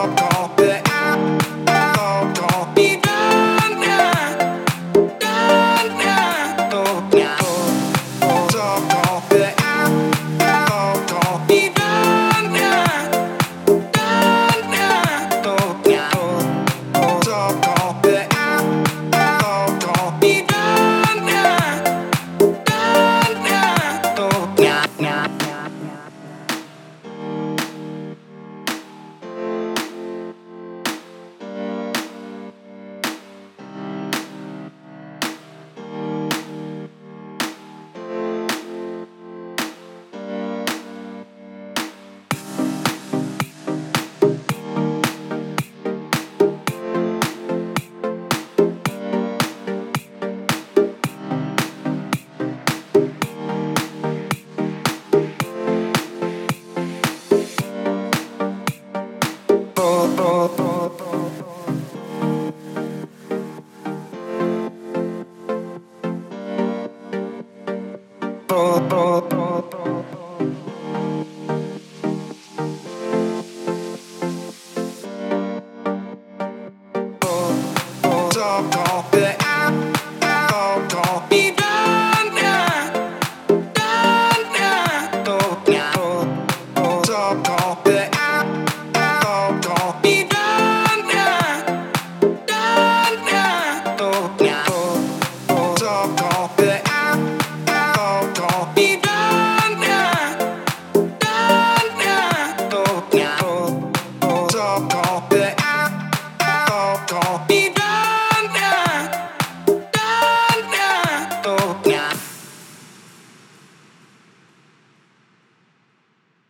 stop boom, boom, boom.